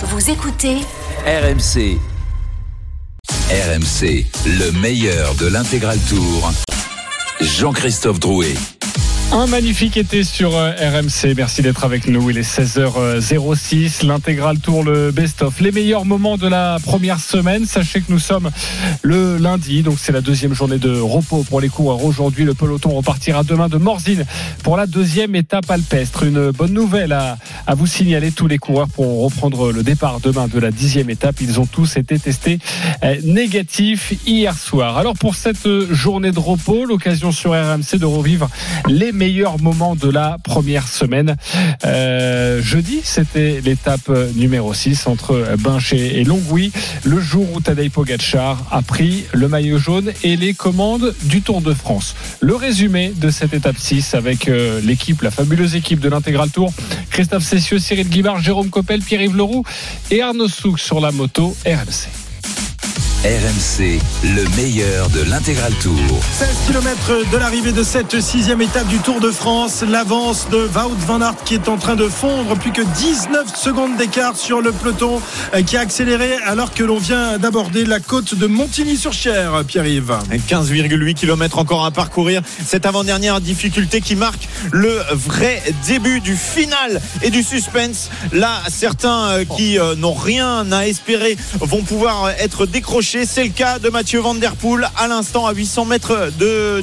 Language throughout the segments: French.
Vous écoutez RMC. RMC, le meilleur de l'intégral tour. Jean-Christophe Drouet. Un magnifique été sur euh, RMC. Merci d'être avec nous. Il est 16h06. L'intégral tour, le best-of. Les meilleurs moments de la première semaine. Sachez que nous sommes le lundi. Donc, c'est la deuxième journée de repos pour les coureurs. Aujourd'hui, le peloton repartira demain de Morzine pour la deuxième étape alpestre. Une bonne nouvelle à, vous signaler. Tous les coureurs pour reprendre le départ demain de la dixième étape. Ils ont tous été testés euh, négatifs hier soir. Alors, pour cette journée de repos, l'occasion sur RMC de revivre les meilleurs moments de la première semaine. Euh, jeudi, c'était l'étape numéro 6 entre Binché et Longwy, le jour où Tadej Pogacar a pris le maillot jaune et les commandes du Tour de France. Le résumé de cette étape 6 avec euh, l'équipe, la fabuleuse équipe de l'intégral Tour, Christophe Cessieux, Cyril Guimard, Jérôme Coppel, Pierre-Yves Leroux et Arnaud Souk sur la moto RMC. RMC, le meilleur de l'intégral tour. 16 km de l'arrivée de cette sixième étape du Tour de France. L'avance de Wout van Aert qui est en train de fondre. Plus que 19 secondes d'écart sur le peloton euh, qui a accéléré alors que l'on vient d'aborder la côte de Montigny-sur-Cher, Pierre-Yves. 15,8 km encore à parcourir. Cette avant-dernière difficulté qui marque le vrai début du final et du suspense. Là, certains euh, qui euh, n'ont rien à espérer vont pouvoir être décrochés c'est le cas de Mathieu Van Der Poel à l'instant à 800 mètres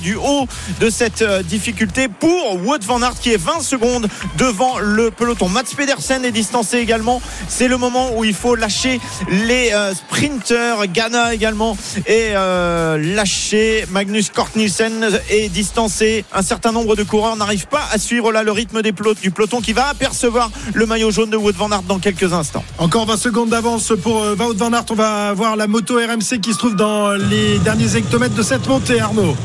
du haut de cette euh, difficulté pour Wout Van Aert qui est 20 secondes devant le peloton. Mats Pedersen est distancé également. C'est le moment où il faut lâcher les euh, sprinters. Ghana également est euh, lâché. Magnus Kort Nielsen est distancé. Un certain nombre de coureurs n'arrivent pas à suivre là le rythme du peloton qui va apercevoir le maillot jaune de Wout Van Aert dans quelques instants. Encore 20 secondes d'avance pour Wout Van Aert. On va voir la moto RM Qui se trouve dans les derniers hectomètres de cette montée, Arnaud.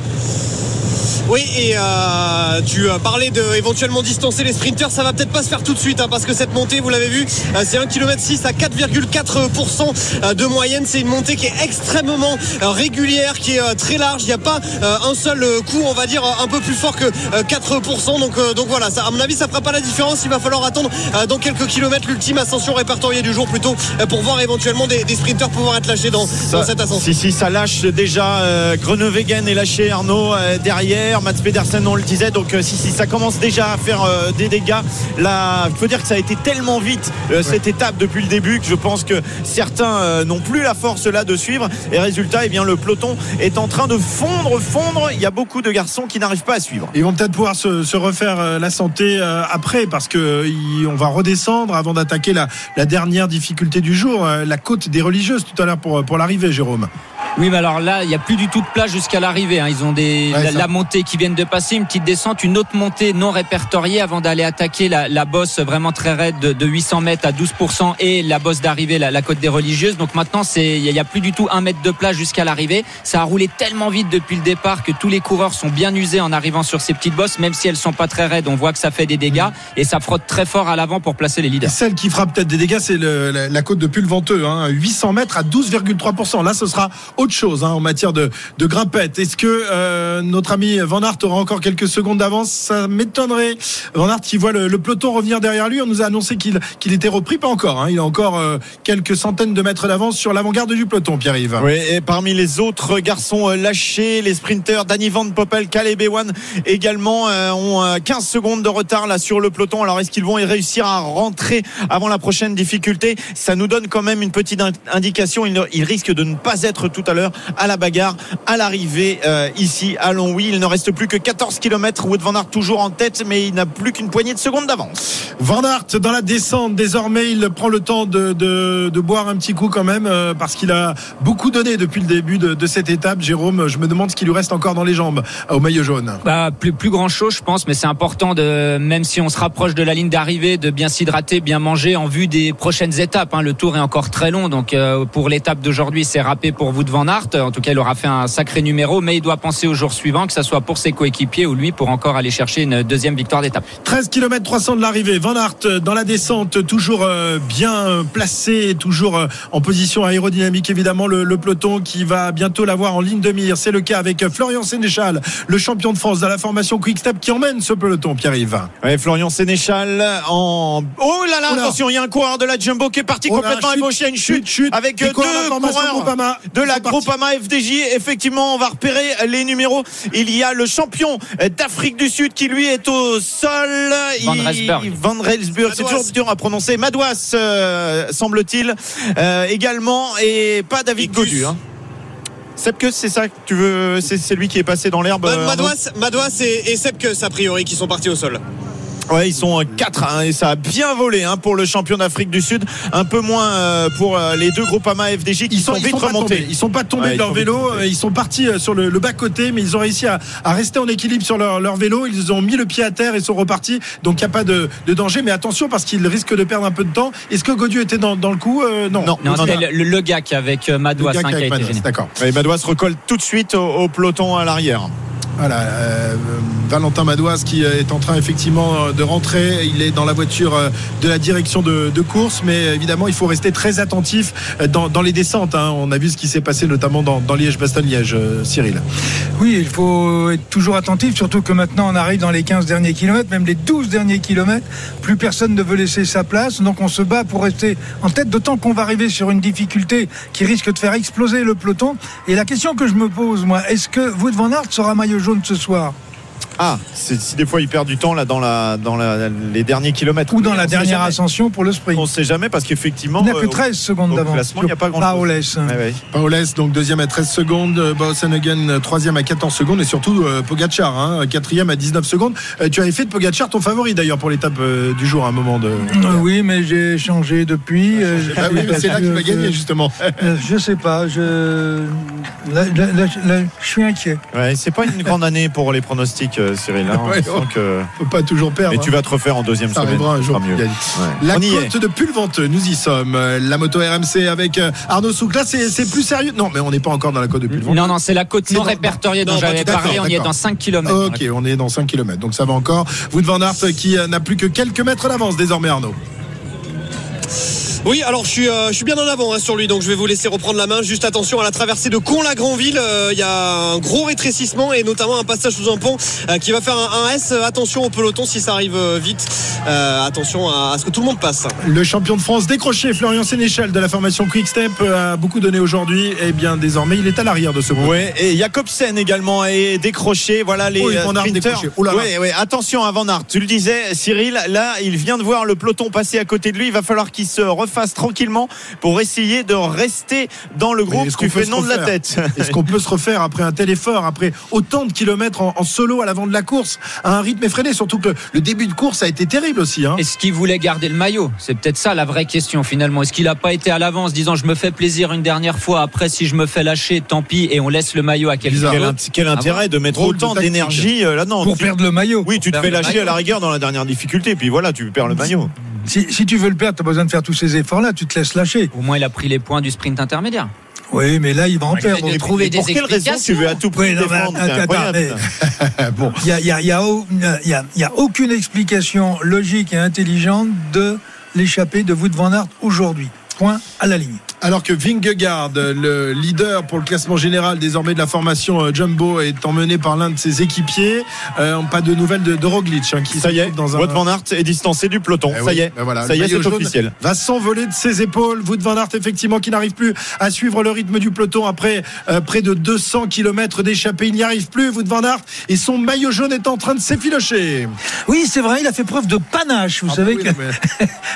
Oui, et euh, tu parlais de éventuellement distancer les sprinters. Ça va peut-être pas se faire tout de suite hein, parce que cette montée, vous l'avez vu, euh, c'est 1 km 6 à 4,4% de moyenne. C'est une montée qui est extrêmement euh, régulière, qui est très large. Il n'y a pas un seul coup, on va dire, un peu plus fort que 4%. Donc, donc voilà, ça, à mon avis, ça fera pas la différence. Il va falloir attendre dans quelques kilomètres l'ultime ascension répertoriée du jour plutôt pour voir éventuellement des, des sprinters pouvoir être lâchés dans, dans, cette ascension. Si, si, ça lâche déjà. Euh, Grenewegen est lâché, Arnaud, derrière. Mats Pedersen on le disait. Donc euh, si, si ça commence déjà à faire euh, des dégâts. Là il faut dire que ça a été tellement vite euh, cette étape depuis le début que je pense que certains n'ont plus la force là de suivre. Et résultat eh bien le peloton est en train de fondre fondre. Il y a beaucoup de garçons qui n'arrivent pas à suivre. Ils vont peut-être pouvoir se, refaire la santé après parce que on va redescendre avant d'attaquer la, la, dernière difficulté du jour la côte des religieuses tout à l'heure pour, pour l'arrivée Jérôme oui, mais alors là, il n'y a plus du tout de place jusqu'à l'arrivée. Hein. Ils ont des, la, montée qui viennent de passer, une petite descente, une autre montée non répertoriée avant d'aller attaquer la, la, bosse vraiment très raide de, 800 mètres à 12% et la bosse d'arrivée, la, côte des religieuses. Donc maintenant, il n'y a, plus du tout un mètre de place jusqu'à l'arrivée. Ça a roulé tellement vite depuis le départ que tous les coureurs sont bien usés en arrivant sur ces petites bosses, même si elles sont pas très raides. On voit que ça fait des dégâts et ça frotte très fort à l'avant pour placer les leaders. celle qui fera peut-être des dégâts, c'est la, côte de Pulventeux, hein, 800 mètres à 12,3%. Là, ce sera autre chose hein, en matière de, de grimpette. Est-ce que euh, notre ami Van Aert aura encore quelques secondes d'avance? Ça m'étonnerait. Van Aert qui voit le, peloton revenir derrière lui. On nous a annoncé qu'il qu'il était repris, pas encore. Hein. Il a encore euh, quelques centaines de mètres d'avance sur l'avant-garde du peloton, Pierre-Yves. Oui, et parmi les autres garçons euh, lâchés, les sprinteurs, Danny Van Poppel, Caleb Ewan également ont 15 secondes de retard là sur le peloton. Alors est-ce qu'ils vont y réussir à rentrer avant la prochaine difficulté? Ça nous donne quand même une petite indication. Ils, il risquent de ne pas être tout à l'heure à la bagarre à l'arrivée euh, ici à Longwy. Il ne reste plus que 14 km. Wood Van Aert toujours en tête, mais il n'a plus qu'une poignée de secondes d'avance. Van Aert dans la descente. Désormais, il prend le temps de, de, boire un petit coup quand même euh, parce qu'il a beaucoup donné depuis le début de, cette étape. Jérôme, je me demande ce qu'il lui reste encore dans les jambes euh, au maillot jaune. Bah, plus, plus grand chose, je pense, mais c'est important de, même si on se rapproche de la ligne d'arrivée, de bien s'hydrater, bien manger en vue des prochaines étapes. Hein. Le tour est encore très long, donc pour l'étape d'aujourd'hui, c'est râpé pour vous de Van Aert. En tout cas, il aura fait un sacré numéro, mais il doit penser au jour suivant, que ce soit pour ses coéquipiers ou lui pour encore aller chercher une deuxième victoire d'étape. 13 km 300 de l'arrivée. Van Aert dans la descente, toujours bien placé, toujours en position aérodynamique évidemment. Le, le peloton qui va bientôt l'avoir en ligne de mire. C'est le cas avec Florian Sénéchal, le champion de France de la formation Quick Step qui emmène ce peloton, Pierre-Yves. Ouais, Florian Sénéchal en. Oh là là, Oh là. attention, il y a un coureur de la Jumbo qui est parti Oh là, complètement chute, ébauché à une chute, chute, chute. avec deux coureurs de la coureurs de. Groupama FDJ. Effectivement, on va repérer les numéros. Il y a le champion d'Afrique du Sud qui lui est au sol. Van Rensburg. Van Rensburg, c'est toujours dur à prononcer. Madouas, euh, semble-t-il, euh, également, et pas David. Godu. Hein. Sepke, c'est ça que tu veux C'est c'est lui qui est passé dans l'herbe. euh, Madouas, Madouas et, et Sepkus a priori qui sont partis au sol. Ouais, ils sont 4 et ça a bien volé hein, pour le champion d'Afrique du Sud. Un peu moins euh, pour euh, les deux Groupama FDJ qui Ils sont, sont ils vite sont remontés. tombés. Ils sont pas tombés Ouais, de ils leur vélo. Euh, Ils sont partis euh, sur le, le bas côté, mais ils ont réussi à, à rester en équilibre sur leur, leur vélo. Ils ont mis le pied à terre et sont repartis. Donc il n'y a pas de, de danger. Mais attention parce qu'ils risquent de perdre un peu de temps. Est-ce que Godieu était dans, dans le coup Euh, Non. Non. Non, non, c'était le, le qui avec euh, Le Madouas gars hein, qui a été gêné. D'accord. Et Madouas se recolle tout de suite au, au peloton à l'arrière. Voilà, euh, Valentin Madouas qui euh, est en train effectivement euh, de rentrer. Il est dans la voiture de la direction de, course, mais évidemment il faut rester très attentif dans, les descentes. hein. On a vu ce qui s'est passé notamment dans, Liège-Bastogne-Liège, Cyril. Oui, il faut être toujours attentif, surtout que maintenant on arrive dans les 15 derniers kilomètres, même les 12 derniers kilomètres. Plus personne ne veut laisser sa place, donc on se bat pour rester en tête, d'autant qu'on va arriver sur une difficulté qui risque de faire exploser le peloton. Et la question que je me pose, moi, est-ce que Wout van Aert sera maillot jaune ce soir Ah, c'est- si des fois il perd du temps là dans, la, dans la- les derniers kilomètres. ou dans Oui, la dernière ascension pour le sprint On ne sait jamais parce qu'effectivement. Il n'y a que euh, 13 secondes d'avance. classement, il n'y a pas grand-chose. Paoles. ouais. Paoles, donc deuxième à 13 secondes, Bausenhagen euh, troisième à 14 secondes et surtout euh, Pogacar, hein, quatrième à 19 secondes. Euh, tu avais fait de Pogacar ton favori d'ailleurs pour l'étape euh, du jour à un moment de. Euh, Oui, mais j'ai changé depuis. euh, Ah oui, suis mais c'est là qu'il va gagner justement. Je sais pas, je, là, là, là, là, je suis inquiet. Ouais, c'est pas une grande année pour les pronostics, euh, Cyril. hein. On Ouais, oh. que- Faut pas toujours perdre. Mais tu hein. vas te refaire en deuxième Ça semaine. arrivera un jour. mieux. Ouais. La On côte de Pulventeux, nous y sommes. Euh, La moto RMC avec euh, Arnaud Souk. Là, c'est plus sérieux. Non, mais on n'est pas encore dans la côte de Pulventeux. Non, non, c'est la côte non répertoriée dont j'avais d'accord, parlé. On y est dans 5 km. Ok, on est dans 5 km, donc ça va encore. Wout van Aert qui euh, n'a plus que quelques mètres d'avance désormais, Arnaud. Oui, alors je suis, euh, je suis bien en avant hein, sur lui, donc je vais vous laisser reprendre la main. Juste attention à la traversée de Con-la-Grandville. euh, Il y a un gros rétrécissement et notamment un passage sous un pont euh, qui va faire un, un S. Attention au peloton si ça arrive euh, vite. Euh, attention à, à ce que tout le monde passe. Le champion de France décroché, Florian Sénéchal de la formation Quick Step, a beaucoup donné aujourd'hui. Et bien désormais, il est à l'arrière de ce groupe. Ouais, et Jacobsen également est décroché. Voilà les Oh, Van. Oh là là. Ouais, ouais, attention à Van Aert. Tu le disais, Cyril. Là, il vient de voir le peloton passer à côté de lui. Il va falloir qu'il se refasse tranquillement pour essayer de rester dans le groupe. est-ce qu'on Tu peut fais se non de la refaire tête. Est-ce qu'on peut se refaire après un tel effort, après autant de kilomètres en, en solo à l'avant de la course, à un rythme effréné? Surtout que le début de course a été terrible aussi. Hein. Est-ce qu'il voulait garder le maillot? C'est peut-être ça la vraie question finalement. Est-ce qu'il n'a pas été à l'avance disant je me fais plaisir une dernière fois, après si je me fais lâcher, tant pis, et on laisse le maillot à quelqu'un. Quel, quel intérêt de mettre autant d'énergie euh, là non Pour tu- perdre le maillot. Oui, tu te fais lâcher maillot. à la rigueur dans la dernière difficulté, puis voilà, tu perds le maillot. Si, si tu veux le perdre, tu as besoin de faire tous ces efforts-là, tu te laisses lâcher. Au moins il a pris les points du sprint intermédiaire. Oui, mais là, il va en Ouais, perdre. trouver pour des quelle raison tu veux à tout prix Oui, non, mais défendre mais- bon, Il n'y a, il y a- il y a au- il y a- il y a aucune explication logique et intelligente de l'échappée de Wout van Aert aujourd'hui. Point à la ligne. Alors que Vingegaard, le leader pour le classement général désormais de la formation euh, Jumbo, est emmené par l'un de ses équipiers. Euh, pas de nouvelles de, de Roglic hein, qui Ça y est, dans un. Wout van Aert est distancé du peloton. Eh ça oui, y est, ben voilà, ça y est, c'est officiel. Va s'envoler de ses épaules. Wout van Aert, effectivement, qui n'arrive plus à suivre le rythme du peloton après euh, près de 200 km d'échappée. Il n'y arrive plus, Wout van Aert, et son maillot jaune est en train de s'effilocher. Oui, c'est vrai, il a fait preuve de panache. Vous Ah, savez oui, qu'il non,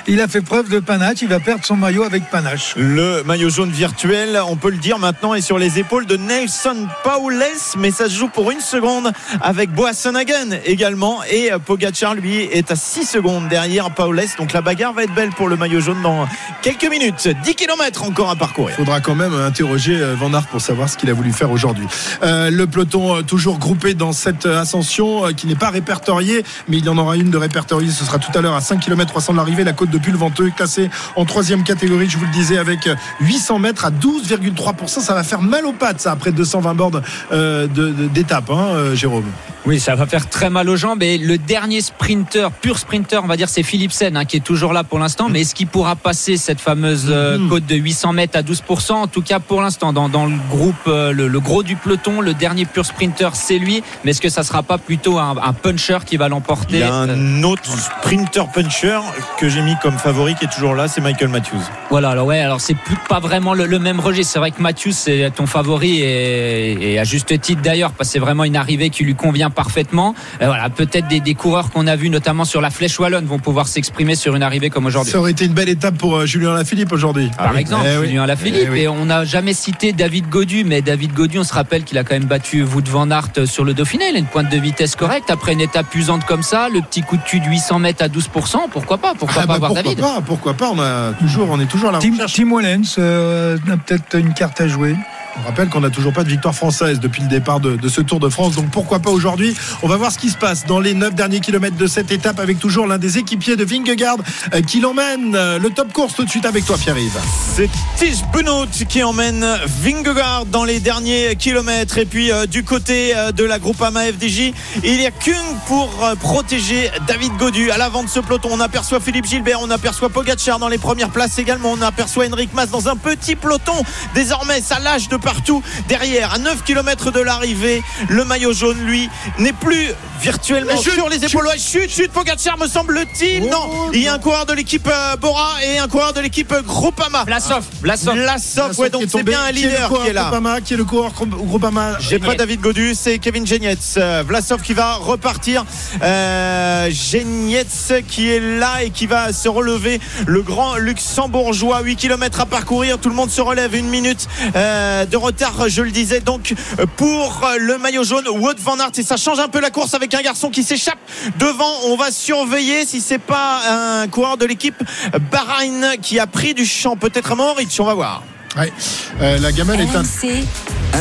mais- a fait preuve de panache. Il va perdre son maillot avec panache. Le maillot jaune virtuel, on peut le dire maintenant, est sur les épaules de Nelson Paules, mais ça se joue pour une seconde avec Boassonagan également. Et Pogacar, lui, est à 6 secondes derrière Paules. Donc la bagarre va être belle pour le maillot jaune dans quelques minutes. 10 km encore à parcourir. faudra quand même interroger euh, Van Aert pour savoir ce qu'il a voulu faire aujourd'hui. Euh, le peloton euh, toujours groupé dans cette euh, ascension euh, qui n'est pas répertoriée, mais il y en aura une de répertoriée. Ce sera tout à l'heure à 5 km 300 de l'arrivée. La côte de Pulventeux classée en troisième catégorie, je vous le disais, avec euh, 800 mètres à 12,3%. Ça va faire mal aux pattes, ça, après 220 bornes euh, d'étape, hein, euh, Jérôme. Oui, ça va faire très mal aux jambes. Et le dernier sprinter, pur sprinter, on va dire, c'est Philipsen, hein, qui est toujours là pour l'instant. Mais est-ce qu'il pourra passer cette fameuse mm-hmm. côte de 800 mètres à 12% En tout cas, pour l'instant, dans, dans, le groupe, euh, le, gros du peloton, le dernier pur sprinter, c'est lui. Mais est-ce que ça sera pas plutôt un, un puncher qui va l'emporter? Il y a un autre sprinter puncher que j'ai mis comme favori qui est toujours là, c'est Michael Matthews. Voilà, alors ouais, alors c'est plus pas vraiment le, même registre. C'est vrai que Matthews, c'est ton favori et, et à juste titre d'ailleurs, parce que c'est vraiment une arrivée qui lui convient parfaitement. Euh, voilà, peut-être des, coureurs qu'on a vus notamment sur la Flèche wallonne vont pouvoir s'exprimer sur une arrivée comme aujourd'hui. Ça aurait été une belle étape pour euh, Julien Lafilippe aujourd'hui. Par ah exemple, eh Julien Lafilippe. Eh et on n'a jamais cité David Godu, mais David Godu, on se rappelle qu'il a quand même battu Wout van Aert sur le Dauphiné. Il a une pointe de vitesse correcte. Après une étape usante comme ça, le petit coup de cul de 800 mètres à 12%, pourquoi pas? Pourquoi ah pas bah avoir pourquoi David? pas, Pourquoi pas? On a toujours, on est toujours là. Tim, Tim Wallens euh, a peut-être une carte à jouer. On rappelle qu'on n'a toujours pas de victoire française depuis le départ de, ce Tour de France. Donc pourquoi pas aujourd'hui? On va voir ce qui se passe dans les 9 derniers kilomètres de cette étape avec toujours l'un des équipiers de Vingegaard euh, qui l'emmène. Euh, le top course tout de suite avec toi Pierre-Yves. C'est Tige Benoît qui emmène Vingegaard dans les derniers kilomètres. Et puis euh, du côté de la Groupama FDJ, il n'y a qu'une pour protéger David Godu. À l'avant de ce peloton, on aperçoit Philippe Gilbert, on aperçoit Pogacar dans les premières places également. On aperçoit Henrik Mas dans un petit peloton. Désormais, ça lâche de partout derrière. À 9 km de l'arrivée, le maillot jaune, lui, n'est plus virtuellement sur les épaules. Chute, chute, Pogacar, me semble-t-il. non, oh, il y a un coureur de l'équipe euh, Bora et un coureur de l'équipe Groupama. Vlasov. Vlasov. Vlasov, ouais, donc c'est bien un leader qui est, là. Groupama, qui est le coureur Groupama J'ai pas David Godu, c'est Kevin Genietz. Euh, Vlasov qui va repartir. Euh, Genietz qui est là et qui va se relever. Le grand luxembourgeois, 8 km à parcourir. Tout le monde se relève. Une minute euh, de retard, je le disais. Donc pour le maillot jaune, Wout van Aert et ça change un peu la course avec un garçon qui s'échappe devant. On va surveiller si c'est pas un coureur de l'équipe Bahreïn qui a pris du champ. Peut-être Moritz, on va voir. Ouais. Euh, la gamelle est un.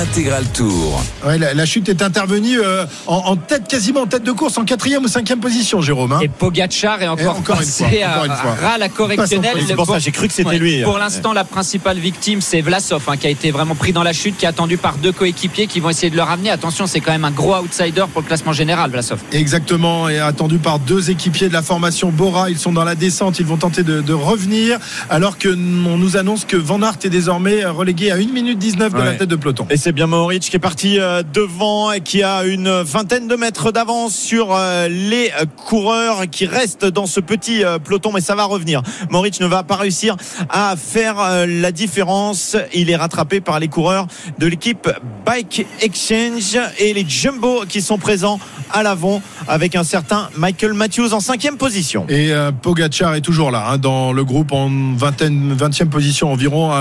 Intégral Tour. Ouais, la, chute est intervenue euh, en, tête, quasiment en tête de course, en quatrième ou cinquième position, Jérôme. Hein. Et Pogacar est encore, encore passé une fois, à, la correctionnelle. C'est pour ça j'ai cru que c'était lui. Pour l'instant, la principale victime, c'est Vlasov, hein, qui a été vraiment pris dans la chute, qui est attendu par deux coéquipiers qui vont essayer de le ramener. Attention, c'est quand même un gros outsider pour le classement général, Vlasov. Exactement, et attendu par deux équipiers de la formation Bora. Ils sont dans la descente, ils vont tenter de, revenir, alors que on nous annonce que Van Aert est désormais relégué à 1 minute 19 de la tête de peloton. Et c'est bien Moritz qui est parti euh, devant et qui a une vingtaine de mètres d'avance sur euh, les coureurs qui restent dans ce petit euh, peloton, mais ça va revenir. Moritz ne va pas réussir à faire la différence. Il est rattrapé par les coureurs de l'équipe Bike Exchange et les Jumbo qui sont présents à l'avant avec un certain Michael Matthews en cinquième position. Et Pogachar est toujours là hein, dans le groupe en vingtaine, 20e position environ,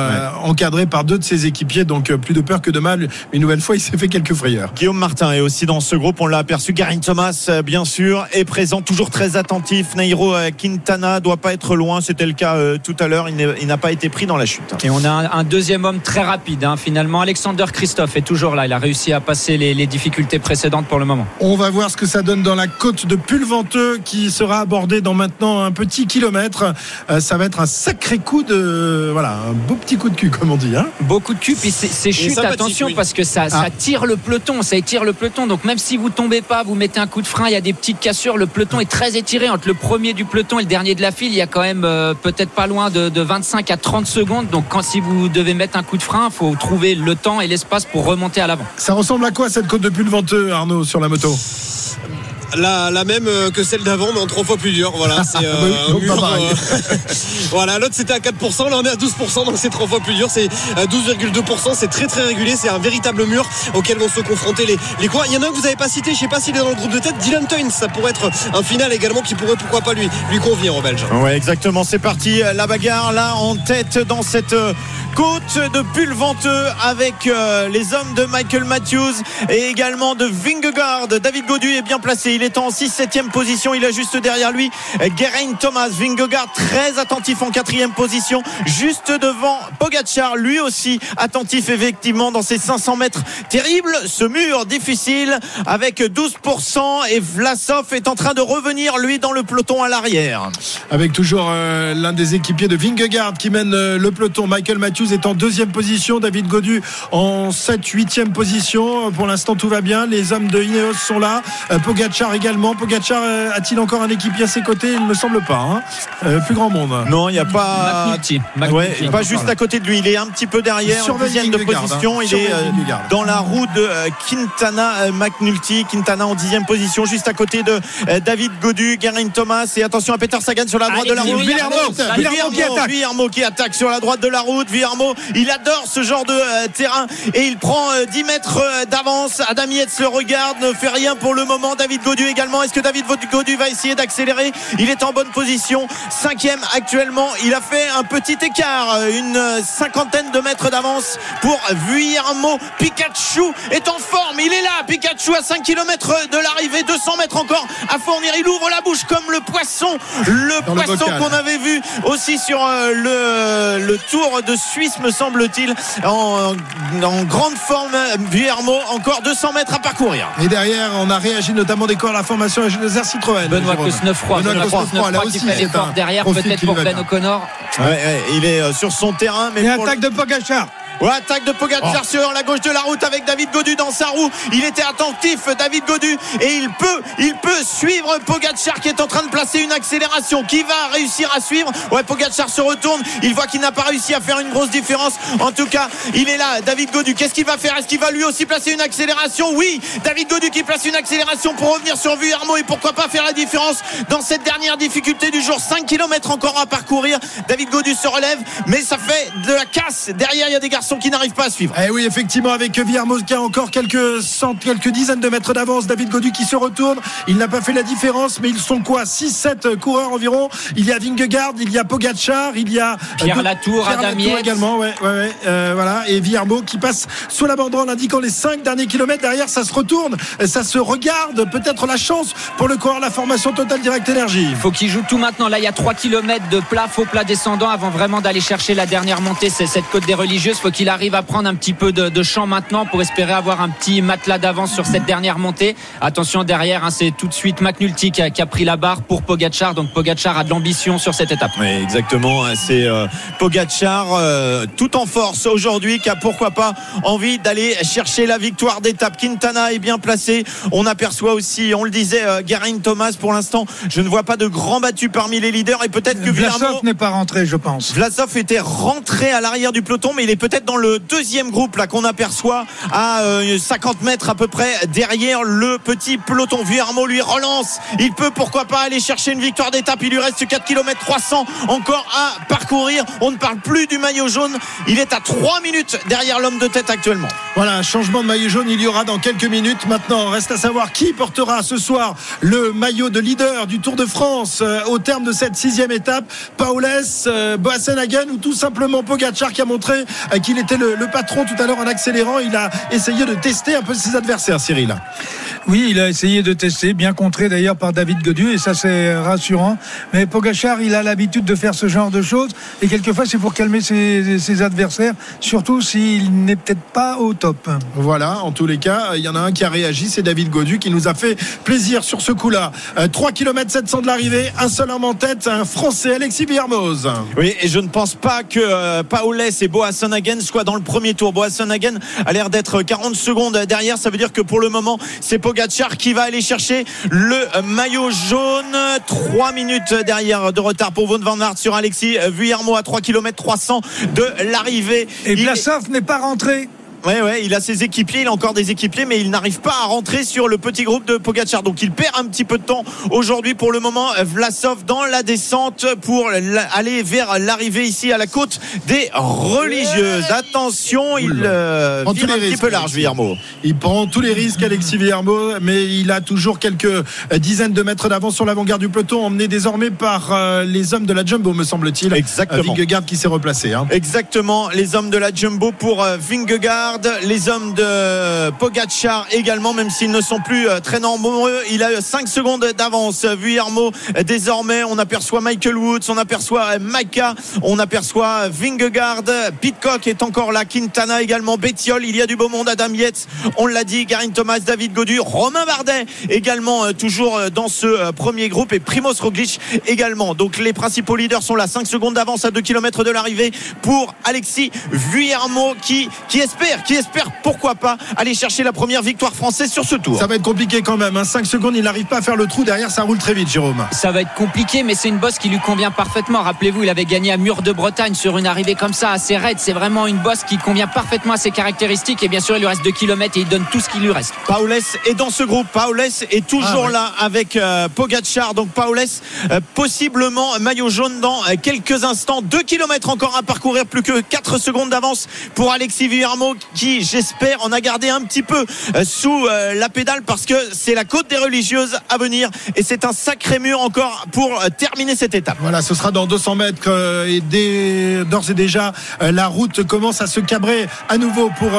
encadré par deux de ses équipiers, donc plus de peur que de mal une nouvelle fois, il s'est fait quelques frayeurs. Guillaume Martin est aussi dans ce groupe. On l'a aperçu. Garin Thomas, euh, bien sûr, est présent, toujours très attentif. Nairo euh, Quintana doit pas être loin. C'était le cas euh, tout à l'heure. Il n'a pas été pris dans la chute. Et on a un, deuxième homme très rapide, hein, finalement. Alexander Christophe est toujours là. Il a réussi à passer les, difficultés précédentes pour le moment. On va voir ce que ça donne dans la côte de Pulventeux qui sera abordée dans maintenant un petit kilomètre. ça va être un sacré coup de. Voilà, un beau petit coup de cul, comme on dit. Hein. Beau coup de cul. Puis ces chutes, attention, parce que ça, ah. tire le peloton, ça étire le peloton. Donc même si vous tombez pas, vous mettez un coup de frein, il y a des petites cassures. Le peloton est très étiré entre le premier du peloton et le dernier de la file. Il y a quand même euh, peut-être pas loin de, 25 à 30 secondes. Donc quand si vous devez mettre un coup de frein, il faut trouver le temps et l'espace pour remonter à l'avant. Ça ressemble à quoi cette côte de Pulventeux, Arnaud, sur la moto? La, la même euh, que celle d'avant, mais en trois fois plus dur. Voilà, c'est euh, euh, voilà, l'autre c'était à 4%, là on est à 12%, donc c'est trois fois plus dur. C'est 12,2%, c'est très très régulier. C'est un véritable mur auquel vont se confronter les, les coureurs. Il y en a un que vous n'avez pas cité, je sais pas s'il est dans le groupe de tête, Dylan Toynes. Ça pourrait être un final également qui pourrait pourquoi pas lui, lui convenir aux Belges. Ouais, exactement. C'est parti. La bagarre là en tête dans cette côte de Pulventeux avec les hommes de Michael Matthews et également de Vingegaard. David Godu est bien placé il est en 6-7e position. Il a juste derrière lui Geraint Thomas. Vingegaard très attentif en quatrième position. Juste devant Pogachar, lui aussi attentif effectivement dans ses 500 mètres. Terrible ce mur difficile avec 12% et Vlasov est en train de revenir lui dans le peloton à l'arrière. Avec toujours euh, l'un des équipiers de Vingegaard qui mène euh, le peloton, Michael Matthews Matthews est en deuxième position, David Godu en 7 8e position. Pour l'instant, tout va bien. Les hommes de Ineos sont là. Euh, Pogachar également. Pogachar euh, a-t-il encore un équipier à ses côtés? Il ne me semble pas. Hein. Euh, plus grand monde. Non, il n'y a pas. McNulty. Ouais, McNulty. pas juste à côté de lui. Il est un petit peu derrière, en Surveille dixième de Vingegaard, position. hein. Il est euh, dans la roue de Quintana McNulty. Quintana en dixième position, juste à côté de David Godu, Geraint Thomas. Et attention à Peter Sagan sur la droite de la route. Villermo. Qui attaque. Villermo qui attaque sur la droite de la route. Villermo, il adore ce genre de euh, terrain et il prend euh, 10 mètres euh, d'avance. Adam Yates le regarde, ne fait rien pour le moment. David Godu également. Est-ce que David Godu va essayer d'accélérer? Il est en bonne position. Cinquième actuellement. Il a fait un petit écart, euh, une euh, cinquantaine de mètres d'avance pour Vuillermo. Pikachu est en forme. Il est là. Pikachu à 5 km de l'arrivée. 200 mètres encore à fournir. Il ouvre la bouche comme le poisson. Le Dans poisson qu'on avait vu aussi sur euh, le, le Tour de Suisse, me semble-t-il. En, en grande forme, Vuillermo. Encore 200 mètres à parcourir. Et derrière, on a réagi notamment des corps à la formation Air Citroën. Benoît Jérôme. Cosnefroy, Benoît qui fait l'effort un derrière, peut-être pour Ben bien. O'Connor. Ouais, ouais, il est euh, sur son terrain. Mais Et pour attaque de Pogachar. Ouais, attaque de Pogacar Oh. sur la gauche de la route avec David Godu dans sa roue. Il était attentif, David Godu, et il peut, il peut suivre Pogacar qui est en train de placer une accélération. Qui va réussir à suivre Ouais, Pogacar se retourne. Il voit qu'il n'a pas réussi à faire une grosse différence. En tout cas, il est là, David Godu. Qu'est-ce qu'il va faire? Est-ce qu'il va lui aussi placer une accélération? Oui, David Godu qui place une accélération pour revenir sur Vuillermo et pourquoi pas faire la différence dans cette dernière difficulté du jour. 5 km encore à parcourir. David Godu se relève, mais ça fait de la casse. Derrière, il y a des garçons qui n'arrivent pas à suivre. Eh oui, effectivement, avec Villermo qui a encore quelques cent, quelques dizaines de mètres d'avance. David Godu qui se retourne. Il n'a pas fait la différence, mais ils sont quoi? 6-7 coureurs environ. Il y a Vingegaard, il y a Pogachar, il y a Pierre euh, Latour, Pierre Adam Latour également. Ouais, ouais, ouais. Euh, voilà. Et Villermo qui passe sous la banderole indiquant les 5 derniers kilomètres. Derrière, ça se retourne, ça se regarde. Peut-être la chance pour le coureur, la formation Total Direct Énergie. Il faut qu'il joue tout maintenant. Là, il y a 3 km de plat, faux plat descendant avant vraiment d'aller chercher la dernière montée. C'est cette côte des religieuses. Il faut qu'il arrive à prendre un petit peu de, de champ maintenant pour espérer avoir un petit matelas d'avance sur cette dernière montée. Attention derrière, hein, c'est tout de suite McNulty qui a, qui a pris la barre pour Pogachar. Donc Pogachar a de l'ambition sur cette étape. Oui, exactement. C'est euh, Pogacar euh, tout en force aujourd'hui qui a pourquoi pas envie d'aller chercher la victoire d'étape. Quintana est bien placé. On aperçoit aussi, on le disait, euh, Geraint Thomas pour l'instant. Je ne vois pas de grand battu parmi les leaders et peut-être que. Vlasov n'est pas rentré, je pense. Vlasov était rentré à l'arrière du peloton, mais il est peut-être dans le deuxième groupe là qu'on aperçoit à euh, 50 mètres à peu près derrière le petit peloton. Vuillermo lui relance. Il peut pourquoi pas aller chercher une victoire d'étape. Il lui reste 4 km 300 encore à parcourir. On ne parle plus du maillot jaune. Il est à 3 minutes derrière l'homme de tête actuellement. Voilà, un changement de maillot jaune, il y aura dans quelques minutes. Maintenant, reste à savoir qui portera ce soir le maillot de leader du Tour de France euh, au terme de cette sixième étape. Paules, euh, ou tout simplement Pogacar qui a montré euh, qu'il était le, le patron tout à l'heure en accélérant. Il a essayé de tester un peu ses adversaires, Cyril. Oui, il a essayé de tester, bien contré d'ailleurs par David Godu, et ça c'est rassurant. Mais Pogachar, il a l'habitude de faire ce genre de choses, et quelquefois c'est pour calmer ses, ses adversaires, surtout s'il n'est peut-être pas au top. Voilà, en tous les cas, il y en a un qui a réagi, c'est David Godu qui nous a fait plaisir sur ce coup-là. Euh, 3 km 700 de l'arrivée, un seul homme en tête, un Français, Alexis Villermoz. Oui, et je ne pense pas que euh, Paules et Boasson-Hagen dans le premier tour. Boasson-Hagen a l'air d'être 40 secondes derrière. Ça veut dire que pour le moment, c'est Pogacar qui va aller chercher le maillot jaune. 3 minutes derrière de retard pour Von Van Aert sur Alexis Vuillermo à 3 km 300 de l'arrivée. Et Il- Vlasov n'est pas rentré. Ouais, ouais, il a ses équipiers, il a encore des équipiers, mais il n'arrive pas à rentrer sur le petit groupe de Pogacar. Donc il perd un petit peu de temps aujourd'hui pour le moment. Vlasov dans la descente pour aller vers l'arrivée ici à la côte des religieuses. Attention, il euh, Prend vire tous un les petit risques, peu large. Villermo. Il prend tous les risques, Alexis Villermo, mais il a toujours quelques euh, dizaines de mètres d'avance sur l'avant-garde du peloton, emmené désormais par euh, les hommes de la Jumbo, me semble-t-il. Exactement. Vingegaard qui s'est replacé. hein. Exactement, les hommes de la Jumbo pour euh, Vingegaard. Les hommes de Pogacar également, même s'ils ne sont plus euh, très nombreux. Il a 5 secondes d'avance. Vuillermo, désormais, on aperçoit Michael Woods, on aperçoit Maika, on aperçoit Vingegaard, Pitcock est encore là, Quintana également, Bettiol, il y a du beau monde, Adam Yates, on l'a dit, Garin Thomas, David Godu, Romain Bardet également euh, toujours euh, dans ce premier groupe. Et Primoz Roglic également. Donc les principaux leaders sont là, 5 secondes d'avance à 2 km de l'arrivée pour Alexis Vuillermo qui espère, qui espère pourquoi pas aller chercher la première victoire française sur ce tour. Ça va être compliqué quand même. 5 hein. secondes, il n'arrive pas à faire le trou. Derrière, ça roule très vite, Jérôme. Ça va être compliqué, mais c'est une bosse qui lui convient parfaitement. Rappelez-vous, il avait gagné à Mur de Bretagne sur une arrivée comme ça, assez raide. C'est vraiment une bosse qui convient parfaitement à ses caractéristiques. Et bien sûr, il lui reste 2 km et il donne tout ce qu'il lui reste. Paules est dans ce groupe. Paules est toujours ah là avec euh, Pogacar. Donc Paules, euh, possiblement maillot jaune dans euh, quelques instants. 2 km encore à parcourir, plus que 4 secondes d'avance pour Alexis Villarmo qui, j'espère, en a gardé un petit peu sous la pédale parce que c'est la côte des religieuses à venir et c'est un sacré mur encore pour terminer cette étape. Voilà, ce sera dans 200 mètres et d'ores et déjà la route commence à se cabrer à nouveau pour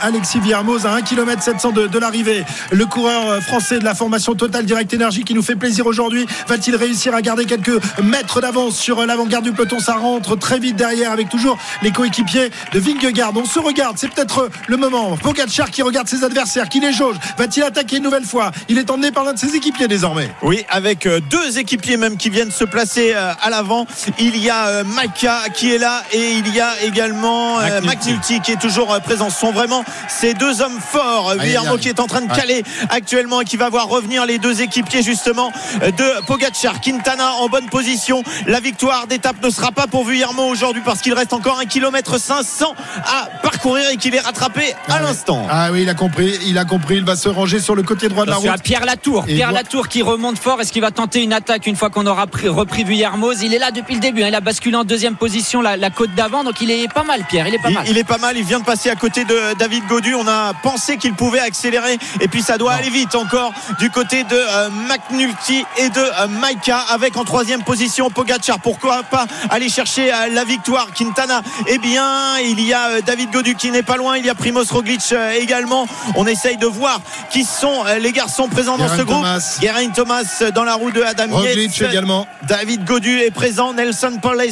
Alexis Villarmoz à 1 km 700 de, l'arrivée. Le coureur français de la formation Total Direct Énergie qui nous fait plaisir aujourd'hui va-t-il réussir à garder quelques mètres d'avance sur l'avant-garde du peloton? Ça rentre très vite derrière avec toujours les coéquipiers de Vingegaard. On se regarde, c'est peut-être le moment. Pogacar qui regarde ses adversaires, qui les jauge. Va-t-il attaquer une nouvelle fois? Il est emmené par l'un de ses équipiers désormais. Oui, avec euh, deux équipiers même qui viennent se placer euh, à l'avant. Il y a euh, Maika qui est là et il y a également McNulty qui est toujours présent. Ce sont vraiment ces deux hommes forts. Guillermo qui est en train de caler actuellement et qui va voir revenir les deux équipiers justement de Pogacar. Quintana en bonne position. La victoire d'étape ne sera pas pour Vuillermo aujourd'hui parce qu'il reste encore un kilomètre 500 à parcourir et qu'il est rattrapé à ah l'instant. Ah oui, il a compris, il a compris. Il va se ranger sur le côté droit de la route. Pierre Latour, Pierre Latour qui remonte fort. Est-ce qu'il va tenter une attaque une fois qu'on aura repris Vuillermo Il est là depuis le début. Hein. Il a basculé en deuxième position la, côte d'avant, donc il est pas mal, Pierre. Il est pas mal. Il, est pas mal. Il vient de passer à côté de David Godu. On a pensé qu'il pouvait accélérer et puis ça doit aller vite encore du côté de euh, McNulty et de euh, Maika avec en troisième position Pogacar. Pourquoi pas aller chercher euh, la victoire? Quintana Eh bien, il y a David Godu qui n'est pas loin. Il y a Primoz Roglic également. On essaye de voir qui sont les garçons présents dans ce groupe. Geraint Thomas dans la roue de Adam Roglic également. David Godu est présent. Nelson Paules,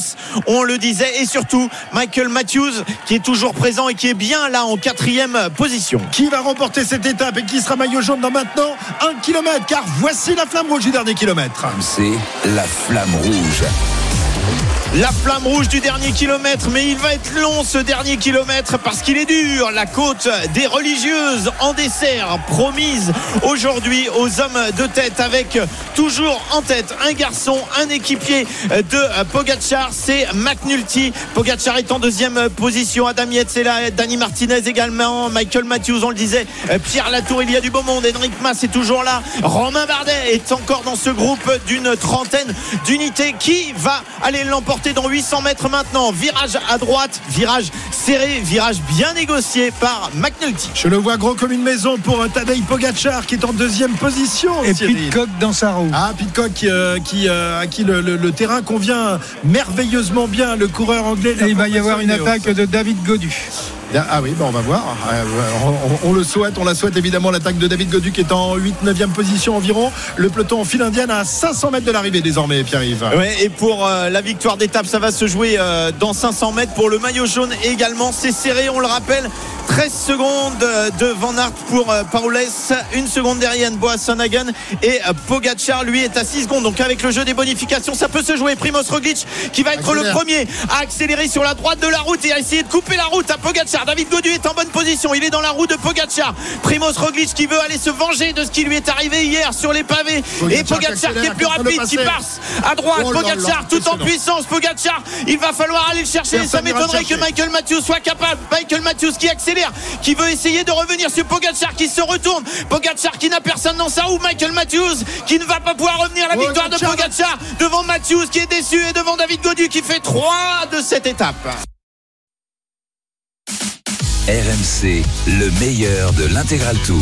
on le disait. Et surtout, Michael Matthews qui est toujours présent et qui est bien là en quatrième position. Qui va remporter cette étape et qui sera maillot jaune dans maintenant un kilomètre? Car voici la flamme rouge du dernier kilomètre. C'est la flamme rouge la flamme rouge du dernier kilomètre, mais il va être long ce dernier kilomètre parce qu'il est dur. La côte des religieuses en dessert, promise aujourd'hui aux hommes de tête, avec toujours en tête un garçon, un équipier de Pogacar, c'est McNulty. Pogacar est en deuxième position. Adam Yates est là, Dani Martinez également, Michael Matthews, on le disait, Pierre Latour, il y a du beau monde, Henrik Mas est toujours là, Romain Bardet est encore dans ce groupe d'une trentaine d'unités qui va aller l'emporter dans 800 mètres maintenant. Virage à droite, virage serré, virage bien négocié par McNulty. Je le vois gros comme une maison pour Tadej Pogacar qui est en deuxième position. Et Pitcock dans sa roue. Ah, Pitcock euh, qui, euh, à qui le, terrain convient merveilleusement bien, le coureur anglais. il va y avoir une attaque de David Godu. Ah oui, bon, on va voir. Euh, on, le souhaite, on la souhaite évidemment l'attaque de David Godu qui est en 8-9e position environ. Le peloton en file indienne à 500 mètres de l'arrivée désormais, Pierre-Yves. Ouais, et pour euh, la victoire d'étape, ça va se jouer euh, dans 500 mètres. Pour le maillot jaune également, c'est serré, on le rappelle. 13 secondes de Van Aert pour Paules, une seconde derrière Boasson Hagen et Pogacar lui est à 6 secondes. Donc avec le jeu des bonifications, ça peut se jouer. Primoz Roglic qui va être le premier à accélérer sur la droite de la route et à essayer de couper la route à Pogacar. David Godu est en bonne position. Il est dans la roue de Pogacar. Primoz Roglic qui veut aller se venger de ce qui lui est arrivé hier sur les pavés. et Pogacar qui est plus rapide, qui passe à droite. Oh Pogacar tout en puissance. Pogacar, il va falloir aller le chercher. Ça m'étonnerait que Michael Matthews soit capable. Michael Matthews qui accélère, qui veut essayer de revenir sur Pogacar qui se retourne. Pogacar qui n'a personne dans sa roue. Michael Matthews qui ne va pas pouvoir revenir. La victoire de Pogacar devant Matthews qui est déçu et devant David Godu qui fait 3 de cette étape. RMC, le meilleur de l'intégral tour.